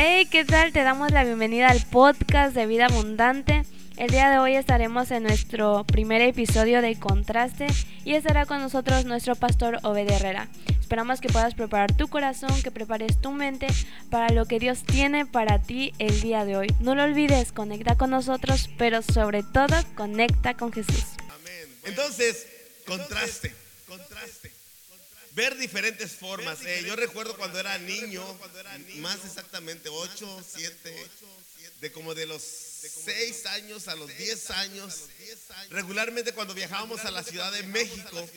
Hey, ¿qué tal? Te damos la bienvenida al podcast de Vida Abundante. El día de hoy estaremos en nuestro primer episodio de Contraste y estará con nosotros nuestro pastor Obed Herrera. Esperamos que puedas preparar tu corazón, que prepares tu mente para lo que Dios tiene para ti el día de hoy. No lo olvides, conecta con nosotros, pero sobre todo conecta con Jesús. Amén. Entonces, contraste. Ver diferentes formas. Eh, yo recuerdo cuando era niño, más exactamente 8, 7, de como de los 6 años a los 10 años, regularmente cuando viajábamos a la Ciudad de México,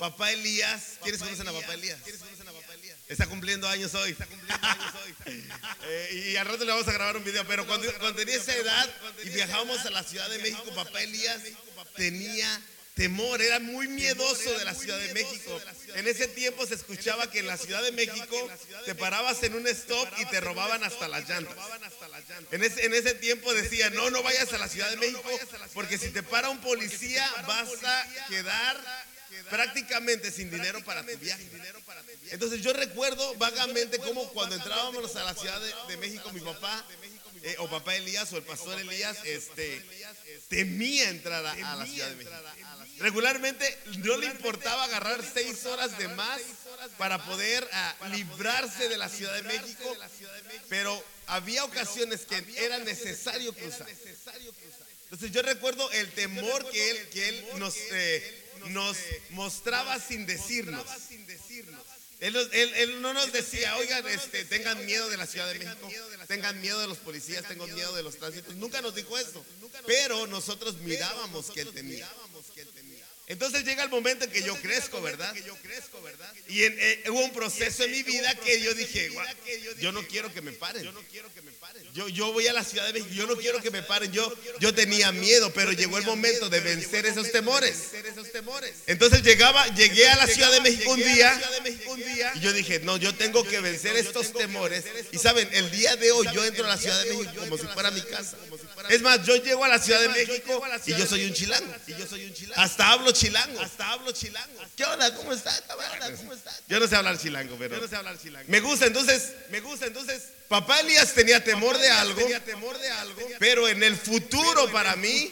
papá Elías, ¿quiénes conocen a papá Elías? Está cumpliendo años hoy. Eh, y al rato le vamos a grabar un video, pero cuando, cuando tenía esa edad y viajábamos a la Ciudad de México, papá Elías tenía temor, era muy miedoso de la Ciudad de México. En ese tiempo se escuchaba que en la Ciudad de México te parabas en un stop y te robaban hasta las llantas. En ese, en ese tiempo decía, no, no vayas a la Ciudad de México porque si te para un policía vas a quedar prácticamente sin dinero para tu viaje. Entonces yo recuerdo vagamente cómo cuando entrábamos a la Ciudad de, México, mi papá, eh, o papá Elías, o el pastor Elías, este, temía entrar a la Ciudad de México. Regularmente no le importaba agarrar seis horas de más para poder ah, librarse de la Ciudad de México, pero había ocasiones que era necesario cruzar. Entonces yo recuerdo el temor que él, que él nos, eh, nos mostraba sin decirnos. Él, no nos decía, oigan, este, tengan miedo de la Ciudad de México, tengan miedo de los policías, tengan miedo de los tránsitos. Nunca nos dijo eso, pero nosotros mirábamos que él temía. Entonces llega el momento en que yo crezco, ¿verdad? Y eh, hubo un proceso en mi vida que yo dije, yo no quiero que me paren. Yo, yo voy a la Ciudad de México, yo no quiero que me paren. Yo, yo tenía miedo, pero llegó el momento de vencer esos temores. Entonces llegaba, llegué a la Ciudad de México un día y yo dije, no, yo tengo que vencer estos temores. Y saben, el día de hoy yo entro a la Ciudad de México como si fuera mi casa. Es más, yo llego a la Ciudad de México y yo soy un chilango. Hasta hablo chilango. Hasta hablo chilango. ¿Qué onda? ¿Cómo estás? ¿Cómo estás? Yo no sé hablar chilango, pero. Yo no sé hablar chilango. Me gusta, entonces, me gusta, entonces. Papá Elías tenía temor de algo, temor de algo, pero en el futuro para mí,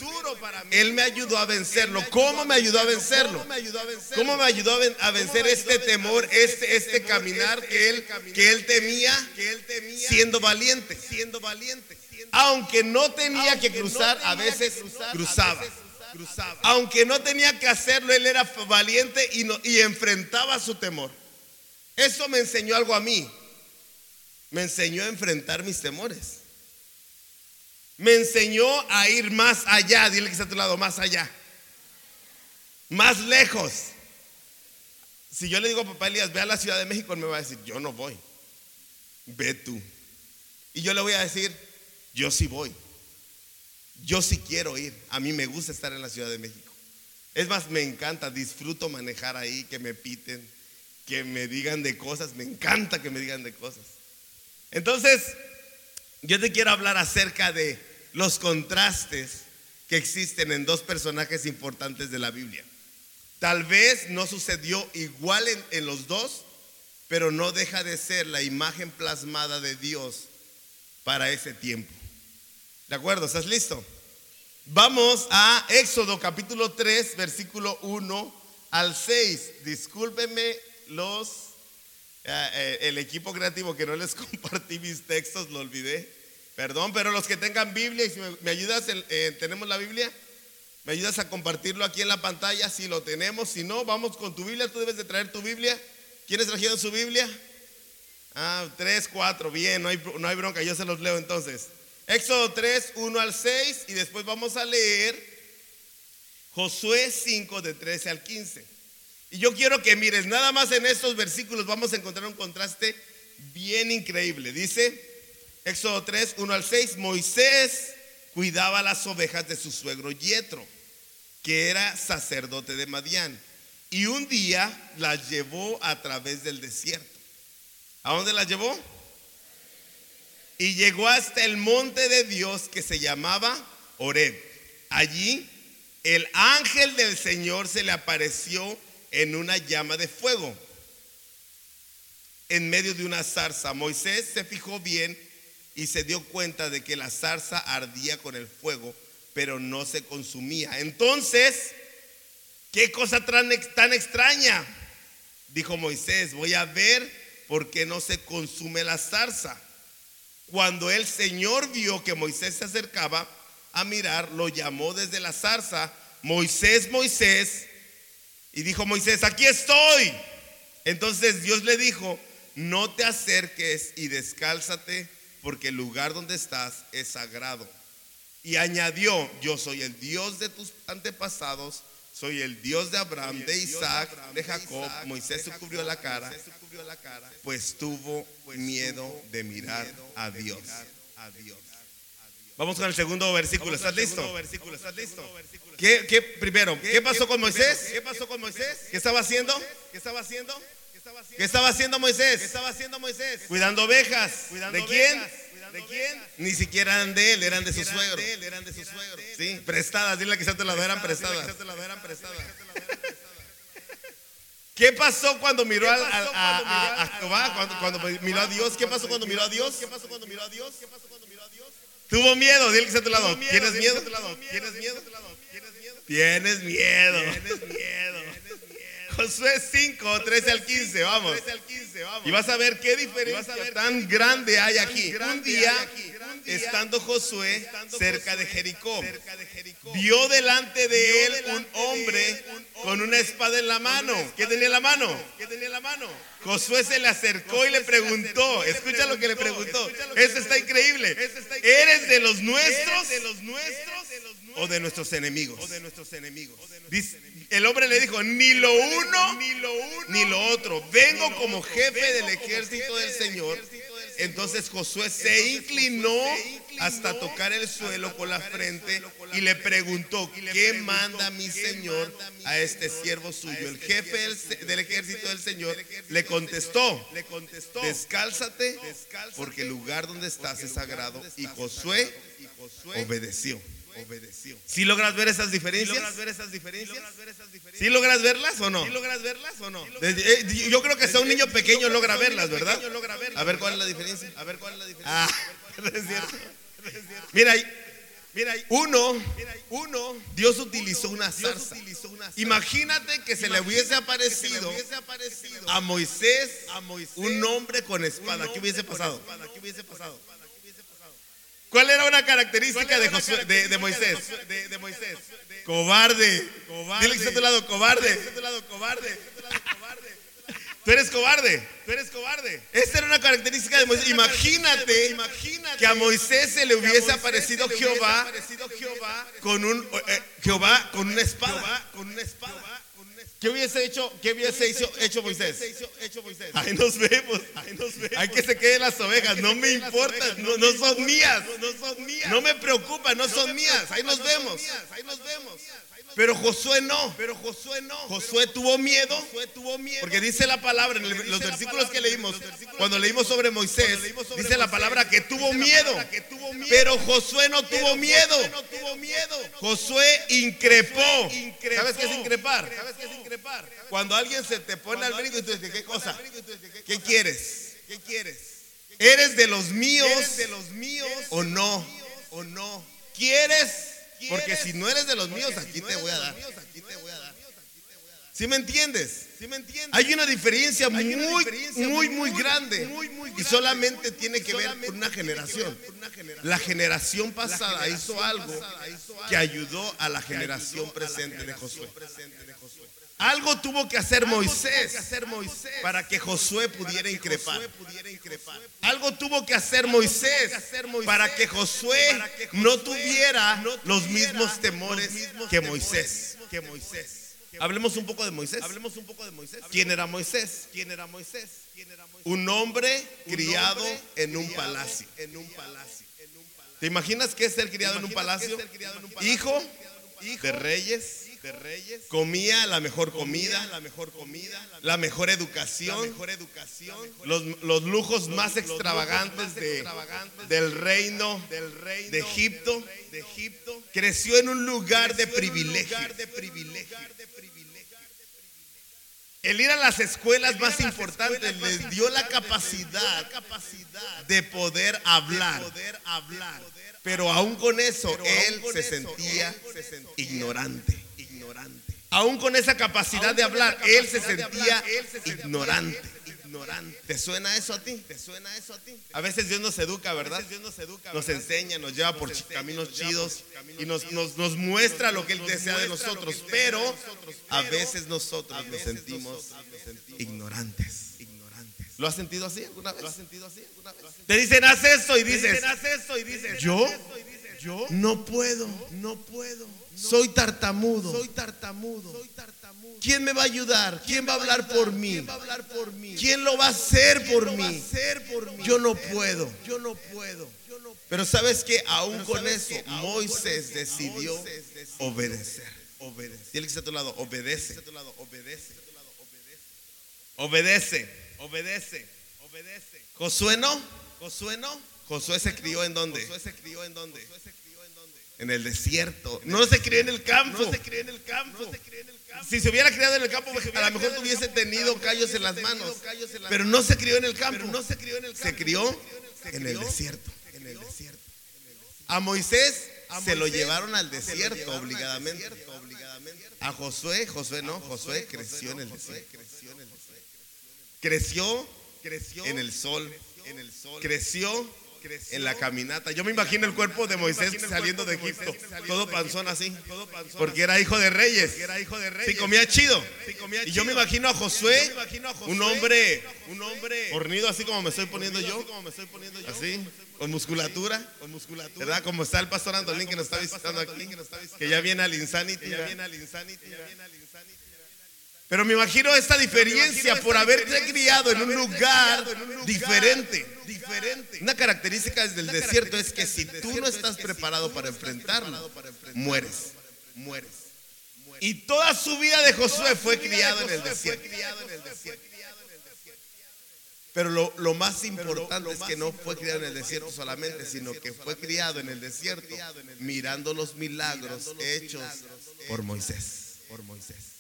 él me ayudó a vencerlo. ¿Cómo me ayudó a vencerlo? ¿Cómo me ayudó a vencer este temor, este, este caminar que él, que él temía, siendo valiente, siendo valiente? Aunque no tenía que cruzar, a veces cruzaba. Aunque no tenía que hacerlo, él era valiente y, y enfrentaba su temor. Eso me enseñó algo a mí. Me enseñó a enfrentar mis temores. Me enseñó a ir más allá. Dile que está a tu lado, más allá. Más lejos. Si yo le digo a papá Elías, ve a la Ciudad de México, él me va a decir, yo no voy. Ve tú. Y yo le voy a decir, yo sí voy. Yo sí quiero ir. A mí me gusta estar en la Ciudad de México. Es más, me encanta, disfruto manejar ahí, que me piten, que me digan de cosas. Me encanta que me digan de cosas. Entonces, yo te quiero hablar acerca de los contrastes que existen en dos personajes importantes de la Biblia. Tal vez no sucedió igual en, los dos, pero no deja de ser la imagen plasmada de Dios para ese tiempo. ¿De acuerdo? ¿Estás listo? Vamos a Éxodo capítulo 3, versículo 1 al 6. Discúlpenme los eh, eh, el equipo creativo que no les compartí mis textos, lo olvidé. Perdón, pero los que tengan Biblia, si me, ayudas, eh, ¿tenemos la Biblia? ¿Me ayudas a compartirlo aquí en la pantalla? Si lo tenemos, si no, vamos con tu Biblia, tú debes de traer tu Biblia. ¿Quiénes trajeron su Biblia? Ah, tres, cuatro, bien, no hay, no hay bronca, yo se los leo entonces. Éxodo 3, 1 al 6 y después vamos a leer Josué 5 de 13 al 15. Y yo quiero que mires, nada más en estos versículos vamos a encontrar un contraste bien increíble. Dice Éxodo 3, 1 al 6, Moisés cuidaba las ovejas de su suegro Yetro, que era sacerdote de Madián, y un día las llevó a través del desierto. ¿A dónde las llevó? y llegó hasta el monte de Dios que se llamaba Oreb. Allí el ángel del Señor se le apareció en una llama de fuego en medio de una zarza. Moisés se fijó bien y se dio cuenta de que la zarza ardía con el fuego, pero no se consumía. Entonces, ¿qué cosa tan, extraña? Dijo Moisés, voy a ver por qué no se consume la zarza. Cuando el Señor vio que Moisés se acercaba a mirar, lo llamó desde la zarza, Moisés, Moisés, y dijo Moisés, aquí estoy. Entonces Dios le dijo, no te acerques y descálzate porque el lugar donde estás es sagrado. Y añadió, yo soy el Dios de tus antepasados, soy el Dios de Abraham, de Isaac, de Jacob. Moisés se cubrió la cara, pues tuvo miedo de mirar a Dios. Vamos con el segundo versículo. ¿Estás listo? ¿Qué, primero, ¿qué pasó con Moisés? ¿Qué pasó con Moisés? ¿Qué estaba haciendo? ¿Qué estaba haciendo? ¿Qué estaba haciendo Moisés? ¿Qué estaba haciendo Moisés? Cuidando ovejas. ¿De quién? ¿De quién? Ni siquiera eran de él, eran de su suegro. Eran de su suegro. Sí, prestadas. Dile que se te las eran prestadas. ¿Qué pasó cuando miró a, Jehová? Cuando, cuando miró a Dios. ¿Qué pasó cuando miró a Dios? ¿Qué pasó cuando miró a Dios? ¿Qué pasó cuando miró a Dios? Tuvo miedo. Dile que se te lado. ¿Tienes miedo? ¿Tienes miedo? Tienes miedo. Tienes miedo. Josué 5, 13 al 15, vamos. Y vas a ver qué diferencia tan grande hay aquí. Un día, estando Josué cerca de Jericó, vio delante de él un hombre con una espada en la mano. ¿Qué tenía en la mano? ¿Qué tenía en la mano? Josué se le acercó y le preguntó, escucha lo que le preguntó. Eso está increíble. ¿Eres de los nuestros o de nuestros enemigos? El hombre le dijo, ni lo uno ni lo otro. Vengo como jefe del ejército del Señor. Entonces Josué se inclinó hasta tocar el suelo con la frente y le preguntó, ¿qué manda mi Señor a este siervo suyo? El jefe del ejército del Señor le contestó, descálzate porque el lugar donde estás es sagrado. Y Josué obedeció obedeció. ¿Sí logras ver esas diferencias? ¿Sí logras ver esas diferencias? ¿Sí logras verlas o no? ¿Sí logras verlas o no? Eh, yo creo que hasta un niño pequeño logra verlas, ¿verdad? A ver cuál es la diferencia. A ver cuál es la diferencia. Ah, es cierto. Mira ahí. Mira, uno, uno, Dios utilizó una zarza. Imagínate que se le hubiese aparecido a Moisés un hombre con espada. ¿Qué hubiese pasado? ¿Qué hubiese pasado? ¿Cuál era una característica de, de, Moisés? De, Moisés. Cobarde. cobarde. Dile que está a tu lado, cobarde. Tú eres cobarde. Tú eres cobarde. Esta era una característica de Moisés. Imagínate, imagínate que a Moisés se le hubiese aparecido Jehová, con un eh, Jehová con una espada. Con una espada. ¿Qué hubiese hecho, qué hubiese hecho, hecho Moisés? Ahí nos vemos. Hay que se queden las ovejas. No me importa. No, no son mías. No me preocupa. No son mías. Ahí nos vemos. Ahí nos vemos. Pero Josué no. Pero Josué no. Josué tuvo miedo. tuvo miedo. Porque dice la palabra en los versículos que leímos, cuando leímos sobre Moisés, dice la palabra que tuvo miedo. Pero Josué no tuvo miedo. Josué increpó. ¿Sabes qué es increpar? Cuando alguien se te pone al brinco y tú dices, ¿qué cosa? ¿Qué quieres? ¿Qué quieres? ¿Eres de los míos? de los míos o no? ¿O no? ¿Quieres? Porque si no eres de los míos, aquí te voy a dar. ¿Sí me entiendes? ¿Sí me entiendes? Hay una diferencia muy, muy, muy grande. Y solamente tiene que ver con una generación. La generación pasada hizo algo que ayudó a la generación presente de Josué. Algo tuvo que hacer Moisés para que Josué pudiera increpar. Algo tuvo que hacer Moisés para que Josué no tuviera los mismos temores que Moisés. Hablemos un poco de Moisés. Hablemos un poco de Moisés. ¿Quién era Moisés? ¿Quién era Moisés? Un hombre criado en un palacio. ¿Te imaginas que es ser criado en un palacio? Hijo de reyes reyes, comía la mejor comida, la mejor comida, la mejor educación, los, lujos más extravagantes, del reino, de, Egipto, de Egipto, creció en un lugar de privilegio. El ir a las escuelas más importantes les dio la capacidad de poder hablar. Pero aún con eso, él se sentía ignorante. Aún con esa capacidad de hablar, él se sentía ignorante. ¿Te suena eso a ti? ¿Te suena eso a ti? A veces Dios nos educa, ¿verdad? Nos enseña, nos lleva por caminos chidos y nos, nos, muestra lo que Él desea de nosotros, pero a veces nosotros nos sentimos ignorantes. ¿Lo has sentido así alguna vez? Te dicen, haz esto y dices, ¿yo? ¿Yo? No puedo, no puedo. Soy tartamudo. Soy tartamudo. Soy tartamudo. ¿Quién me va a ayudar? ¿Quién va a hablar por mí? ¿Quién lo va a hacer por mí? Yo no puedo. Yo no puedo. Pero sabes que aún con eso Moisés decidió obedecer. Obedece. Tiene que estar a tu lado, obedece. Obedece. Obedece. Obedece. Josué no. Josué no. Josué se crió en dónde? Josué se crió en dónde? En el desierto. No se crió en el campo. No se crió en el campo. Si se hubiera criado en el campo, a lo mejor tuviese tenido callos en las manos. Pero no se crió en el campo. No se crió en el Se crió en el desierto. En el desierto. A Moisés se lo llevaron al desierto obligadamente. A Josué, Josué no, Josué creció en el desierto. Creció, creció en el sol, creció en la caminata. Yo me imagino el cuerpo de Moisés saliendo de Egipto, todo panzón así, porque era hijo de reyes. Sí, comía chido. Y yo me imagino a Josué, un hombre, un hombre hornido así como me estoy poniendo yo, así, con musculatura, ¿verdad? Como está el pastor Antolín que nos está visitando aquí, que ya viene al Insanity. Pero me imagino esta diferencia por haberte criado en un lugar diferente. Una característica del desierto es que si tú no estás preparado para enfrentarlo, mueres. Mueres. Y toda su vida de Josué fue criado en el desierto. Pero lo, más importante es que no fue criado en el desierto solamente, sino que fue criado en el desierto mirando los milagros hechos por Moisés. Por Moisés.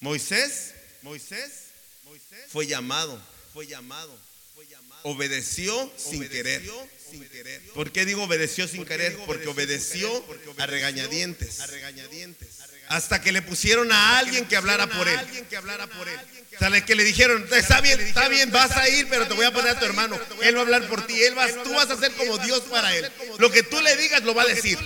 Moisés, Moisés, fue llamado, fue llamado, obedeció, sin querer. ¿Por qué digo obedeció sin querer? Porque obedeció a regañadientes. Hasta que le pusieron a alguien que hablara por él. Que le dijeron, está bien, está bien, vas a ir, pero te voy a poner a tu hermano. Él va a hablar por ti. Él vas, tú vas a ser como Dios para él. Lo que tú le digas lo va a decir.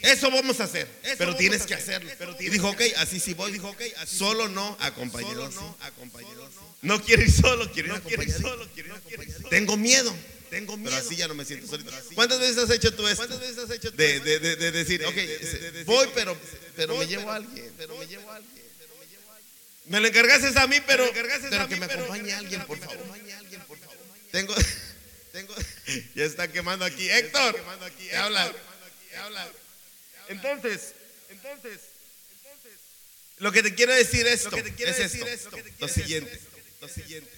Eso vamos a hacer, pero tienes que hacerlo. y dijo, ok, así sí voy. Dijo, ok, solo no acompañado. No quiero ir solo, quiero ir acompañado. Tengo miedo. Tengo miedo. Pero así ya no me siento solito. ¿Cuántas veces has hecho tú esto? ¿Cuántas veces has hecho de, de, de, decir, ok, voy, pero, pero me llevo a alguien. Pero me llevo a alguien. Me lo encargaste a mí, pero, pero que me acompañe alguien, por favor. Tengo, tengo, ya está quemando aquí. Héctor, ¿qué habla? Entonces, entonces, lo que te quiero decir esto, es esto, lo siguiente, lo siguiente.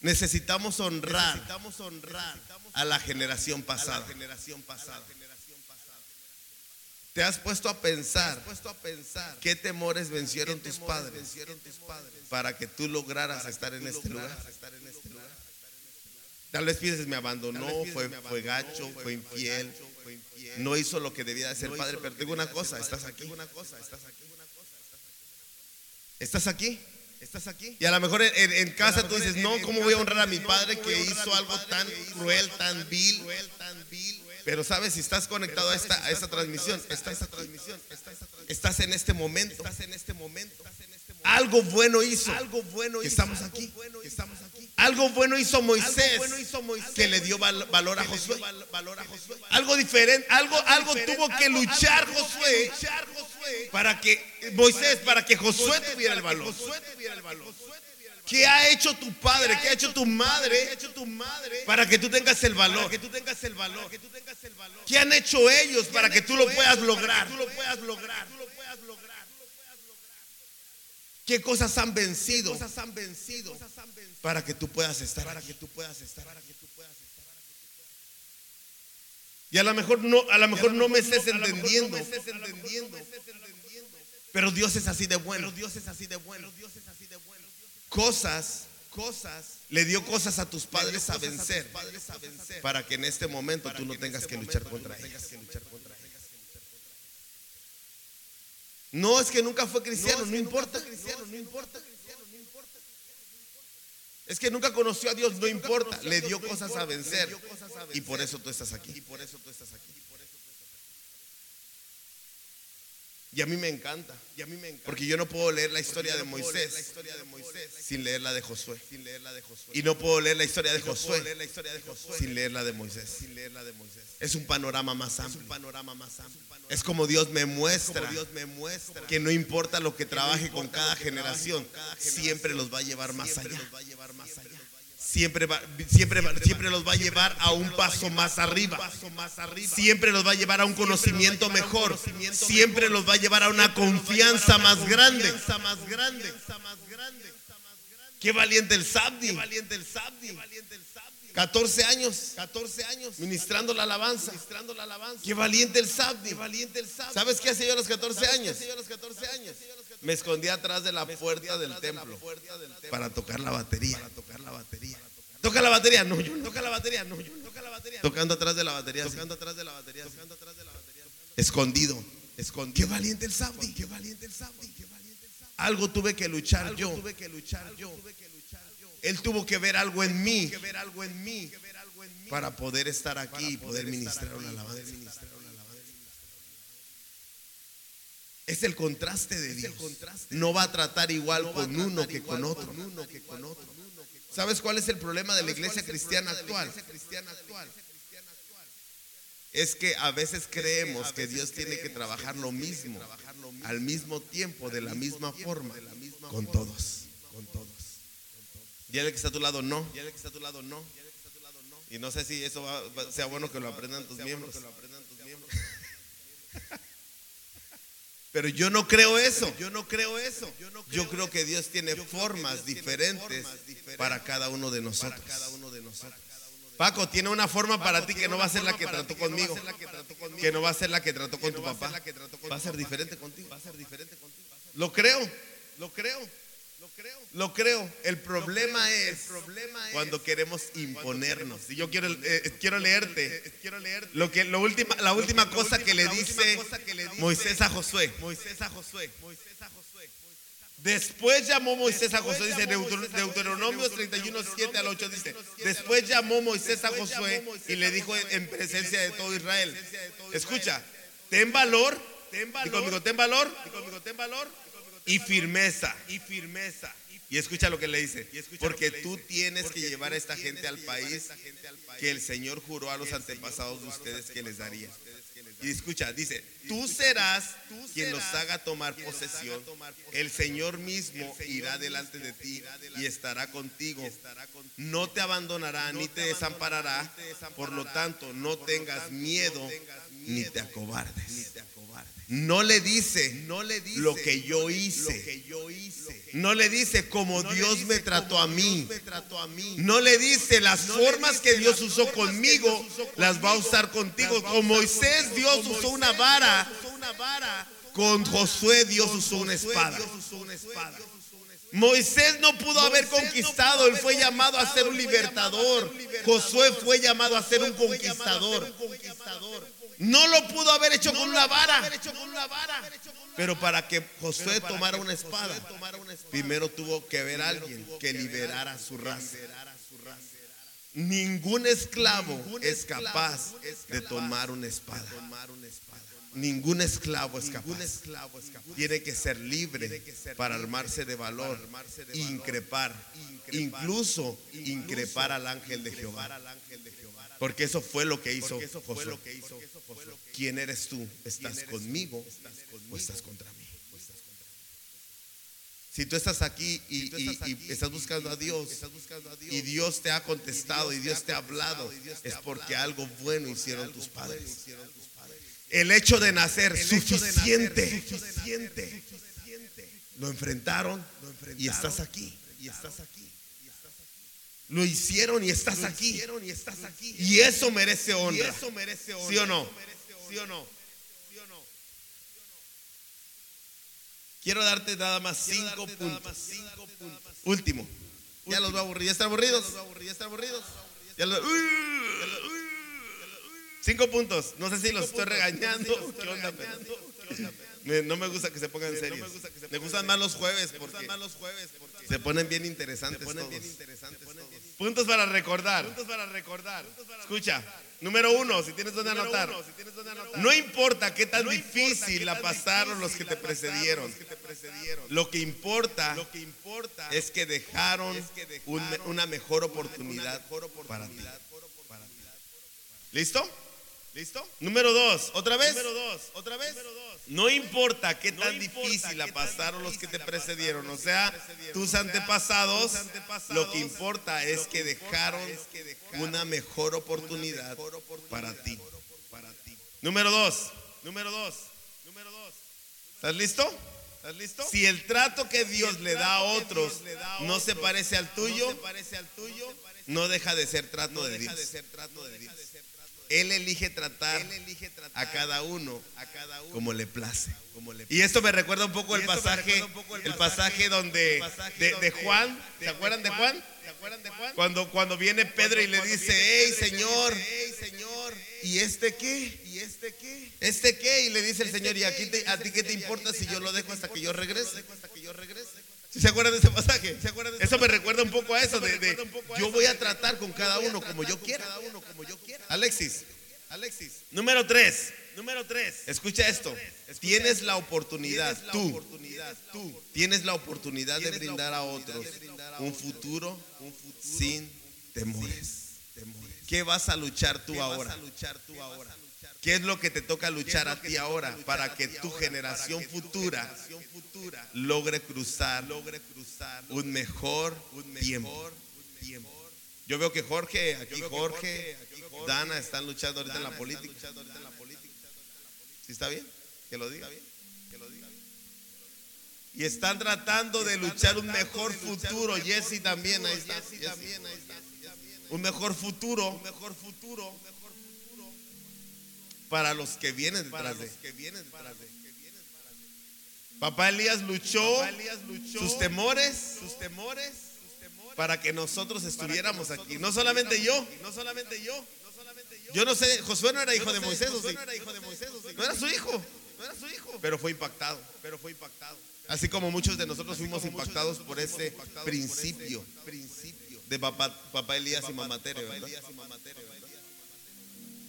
Necesitamos honrar, necesitamos honrar a la generación pasada. ¿Te has puesto a pensar qué temores vencieron tus padres para que tú lograras estar en este lugar? Tal vez pienses, me abandonó, fue, fue gacho, fue infiel, no hizo lo que debía de ser padre, pero tengo una cosa, estás aquí. Estás aquí. Estás aquí. Y a lo mejor en, casa tú dices, no, ¿cómo voy a honrar a mi padre que hizo algo tan cruel, tan vil? Pero sabes, si estás conectado a esta, a esta transmisión, estás, estás en este momento. Estás en este momento. Algo bueno hizo. Algo bueno Estamos aquí. Estamos aquí. Algo bueno hizo Moisés, que le dio valor a Josué. Algo diferente, algo, algo tuvo que luchar Josué para que Moisés, para que Josué tuviera el valor. ¿Qué ha hecho tu padre? ¿Qué ha hecho tu madre para que tú tengas el valor? ¿Qué han hecho ellos para que tú lo puedas lograr? ¿Qué cosas han vencido? Para que tú puedas estar. Para que tú puedas estar. Y a lo mejor no, a lo mejor no me estés entendiendo. Pero Dios es así de bueno. Dios es así de bueno. Cosas, cosas. Le dio cosas a tus padres a vencer. Para que en este momento tú no tengas que luchar contra ellas. No es que nunca fue cristiano, no importa. No importa. Es que nunca conoció a Dios, no importa. Le dio cosas a vencer. Y por eso tú estás aquí. Y a mí me encanta. Y a mí me encanta. Porque yo no puedo leer la historia, de, Moisés sin leer la de Josué. Y no puedo leer la historia de Josué sin leer la de Moisés. Es un panorama más amplio. Es como Dios me muestra que no importa lo que trabaje con cada generación, siempre los va a llevar más allá siempre, siempre, siempre los va a llevar a un paso más arriba. Siempre los va a llevar a un conocimiento mejor. Siempre los va a llevar a una confianza más grande. Qué valiente el Sabdi. 14 años, 14 años ministrando la alabanza. Qué valiente el Sabdi. ¿Sabes qué hacía yo a los 14 años? Me escondí atrás de la puerta del templo para tocar la batería. Toca la batería, no, yo toca la batería, no, yo toca la batería. Tocando atrás de la batería, tocando atrás de la batería, tocando atrás de la batería. Escondido, escondido. Qué valiente el Sabdi, qué valiente el Sabdi, Algo tuve que luchar yo. Tuve que luchar yo. Él tuvo que ver algo en mí, para poder estar aquí y poder ministrar una alabanza. Es el contraste de Dios. No va a tratar igual con uno que con otro. ¿Sabes cuál es el problema de la iglesia cristiana actual? Es que a veces creemos que Dios tiene que trabajar lo mismo, al mismo tiempo, de la misma forma, con todos. Con todos. Y el que está a tu lado no. Y no sé si eso sea bueno que lo aprendan tus miembros. Pero yo no creo eso. Yo no creo eso. Yo creo que Dios tiene formas diferentes para cada uno de nosotros. Paco, tiene una forma para ti que no va a ser la que trató conmigo, que no va a ser la que trató con tu papá. Va a ser diferente contigo. Lo creo, lo creo. Lo creo. El problema es cuando queremos imponernos. Y yo quiero, eh, quiero leerte. Lo que, lo última, la última cosa que le dice Moisés a Josué. Después llamó Moisés a Josué, dice Deuteronomio 31, 7 al 8, dice, después llamó Moisés a Josué y le dijo en presencia de todo Israel, escucha, ten valor, ten valor, y conmigo, ten valor, y firmeza. Y firmeza. Y escucha lo que le dice. Porque tú tienes que llevar a esta gente al país que el Señor juró a los antepasados de ustedes que les daría. Y escucha, dice, tú serás quien los haga tomar posesión. El Señor mismo irá delante de ti y estará contigo. No te abandonará ni te desamparará. Por lo tanto, no tengas miedo ni te acobardes. No le dice, no le dice lo que yo hice. No le dice como Dios me trató a mí. No le dice las formas que Dios usó conmigo, las va a usar contigo. Con Moisés Dios usó una vara. Con Josué Dios usó una espada. Moisés no pudo haber conquistado, él fue llamado a ser un libertador. Josué fue llamado a ser un conquistador. No lo pudo haber hecho con una vara. Pero para que Josué tomara una espada, primero tuvo que ver a alguien que liberara a su raza. Ningún esclavo es capaz de tomar una espada. Ningún esclavo es capaz. Tiene que ser libre para armarse de valor, increpar, incluso increpar al ángel de Jehová. Porque eso fue lo que hizo Josué. ¿Quién eres tú? ¿Estás conmigo o estás contra mí? Si tú estás aquí y, estás buscando a Dios y Dios te ha contestado y Dios te ha hablado, es porque algo bueno hicieron tus padres. El hecho de nacer, suficiente, Lo enfrentaron y estás aquí. Y estás aquí. Lo hicieron y estás aquí. Y eso merece honra. ¿Sí o no? ¿Sí o no? Quiero darte nada más cinco puntos. Último. Ya los voy a aburrir. ¿Ya están aburridos? ¿Ya están aburridos? Ya los- Cinco puntos. No sé si los estoy regañando. ¿Qué onda, Me- no me gusta que se pongan serios. Me gustan más los jueves porque se ponen bien interesantes todos. Puntos para recordar. Escucha. Número uno, si tienes donde anotar. No importa qué tan difícil la pasaron los que te precedieron. Lo que importa es que dejaron un- una mejor oportunidad para ti. ¿Listo? ¿Listo? Número dos, otra vez. otra vez. No importa qué tan difícil la pasaron los que te precedieron, o sea, tus antepasados, lo que importa es que dejaron una mejor oportunidad para ti. Número dos, número dos, número dos. ¿Estás listo? ¿Estás listo? Si el trato que Dios le da a otros no se parece al tuyo, no deja de ser trato de Dios. Él elige tratar a cada uno como le place. Y esto me recuerda un poco el pasaje, el pasaje donde de, de Juan, ¿se acuerdan de Juan? Cuando, cuando viene Pedro y le dice, hey Señor, ¿y este qué? ¿Y este qué? ¿Este qué? Y le dice el Señor, ¿y aquí te- a ti qué te importa si yo lo dejo hasta que yo regrese? ¿Sí ¿Se acuerdan de ese pasaje? Eso me recuerda un poco a eso, de, de, yo voy a tratar con cada uno como yo quiera. Alexis, Alexis. Número tres. Número tres. Escucha esto. Tienes la oportunidad, tú, tú, tienes la oportunidad de brindar a otros un futuro sin temores. ¿Qué vas a luchar tú ahora? ¿Qué es lo que te toca luchar a ti ahora para que tu generación futura logre cruzar un mejor tiempo? Yo veo que Jorge, aquí Jorge, Dana están luchando ahorita en la política. ¿Sí está bien? Que lo diga. Y están tratando de luchar un mejor futuro. Jesse también, ahí está. Un mejor futuro. Un mejor futuro. Para los que vienen detrás de. Papá Elías luchó sus temores, sus temores para que nosotros estuviéramos aquí. No solamente yo, no solamente yo. Yo no sé, Josué no era hijo de Moisés, ¿o sí? No era su hijo, no era su hijo, pero fue impactado, pero fue impactado. Así como muchos de nosotros fuimos impactados por ese principio de papá, papá Elías y mamá Tere, ¿verdad?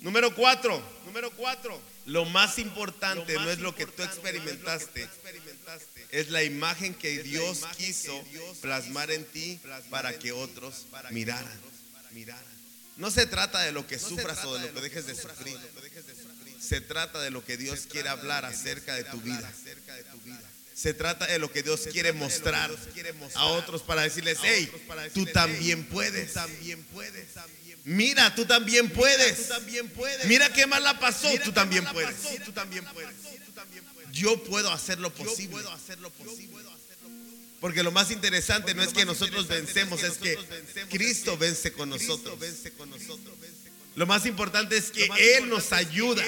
Número cuatro, número cuatro. Lo más importante no es lo que tú experimentaste, es la imagen que Dios quiso plasmar en ti para que otros miraran. No se trata de lo que sufras o de lo que dejes de sufrir. Se trata de lo que Dios quiere hablar acerca de tu vida. Se trata de lo que Dios quiere mostrar a otros para decirles, hey, tú también puedes. Mira, tú también puedes. Mira qué mal la pasó, tú también puedes. Yo puedo hacer lo posible. Porque lo más interesante no es que nosotros vencemos, es que Cristo vence con nosotros. Lo más importante es que Él nos ayuda.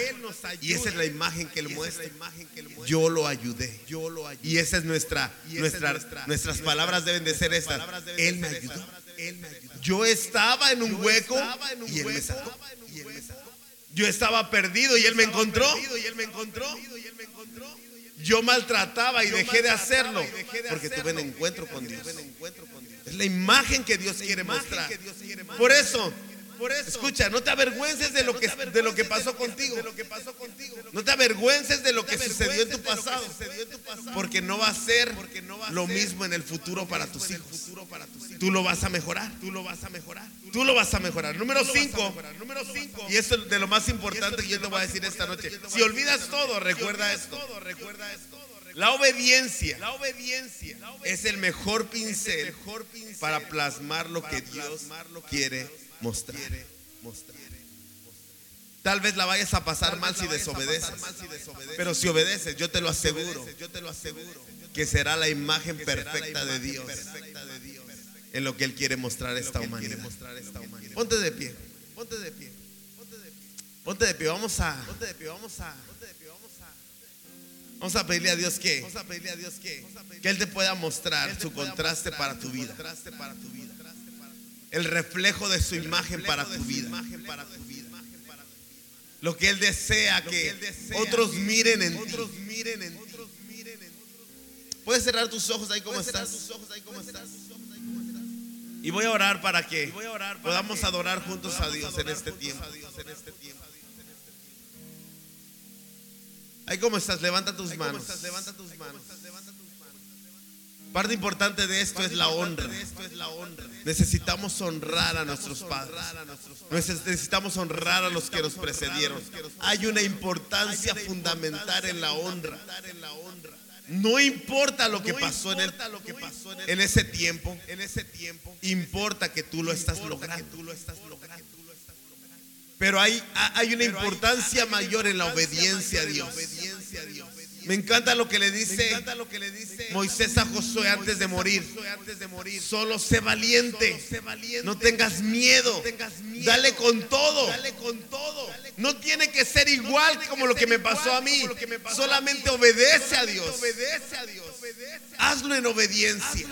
Y esa es la imagen que Él muestra. Yo lo ayudé. Y esa es nuestra, nuestra nuestras palabras deben de ser estas. Él me ayudó. Yo estaba en un hueco y Él me sacó. Yo estaba perdido y Él me encontró. Yo maltrataba y dejé de hacerlo porque tuve un encuentro con Dios. Es la imagen que Dios quiere mostrar. Por eso, escucha, no te avergüences de lo que de lo que pasó contigo. No te avergüences de lo que sucedió en tu pasado, porque no va a ser lo mismo en el futuro para tus hijos. Tú lo vas a mejorar. Tú lo vas a mejorar. Tú lo vas a mejorar. Número 5. Y esto es de lo más importante que yo te voy a decir esta noche. Si olvidas todo, recuerda esto. La obediencia, es el mejor pincel para plasmar lo que Dios quiere mostrar. Tal vez la vayas a pasar mal si desobedeces, pero si obedeces, yo te lo aseguro, que será la imagen perfecta de Dios. en lo que Él quiere mostrar a esta humanidad. Ponte de pie, ponte de pie, ponte de pie, vamos a, Vamos a pedirle a Dios que, vamos a pedirle a Dios que, que Él te pueda mostrar su contraste para tu vida. El reflejo de su imagen para tu vida. Lo que Él desea que otros miren en ti. Puedes cerrar tus ojos ahí como estás. Y voy a orar para que podamos adorar juntos a Dios en este tiempo. Ahí como estás, levanta tus manos. Parte importante de esto es la honra. Necesitamos honrar a nuestros padres. Necesitamos honrar a los que nos precedieron. Hay una importancia fundamental en la honra. No importa lo que pasó en, el, en ese tiempo, en ese tiempo, importa que tú lo estás logrando. Pero hay, hay una importancia mayor en la obediencia a Dios. Me encanta lo que le dice Moisés a Josué antes de morir. Solo sé valiente. No tengas miedo. Dale con todo. No tiene que ser igual como lo que me pasó a mí. Solamente obedece a Dios. Hazlo en obediencia.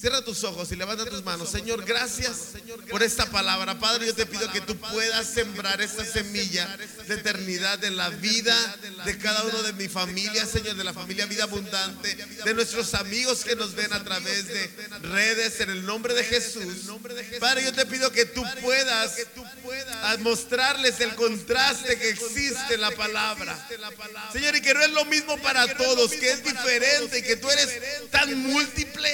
Cierra tus ojos y levanta tus manos. Señor, gracias por esta palabra. Padre, yo te pido que tú puedas sembrar esta semilla de eternidad en la vida de cada uno de mi familia, Señor, de la familia Vida Abundante, de nuestros amigos que nos ven a través de redes, en el nombre de Jesús. Padre, yo te pido que tú puedas mostrarles el contraste que existe en la palabra. Señor, y que no es lo mismo para todos, que es diferente y que tú eres tan múltiple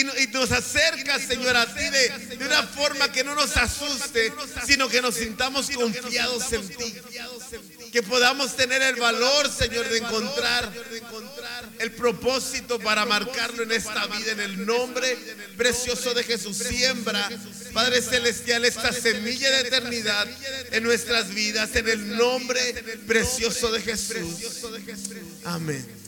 y, nos acercas, Señor, a ti de, de, una forma que no nos asuste, sino que nos sintamos confiados en ti. Que podamos tener el valor, Señor, de encontrar el propósito para marcarlo en esta vida, en el nombre precioso de Jesús. Siembra, Padre Celestial, esta semilla de eternidad en nuestras vidas, en el nombre precioso de Jesús. Amén.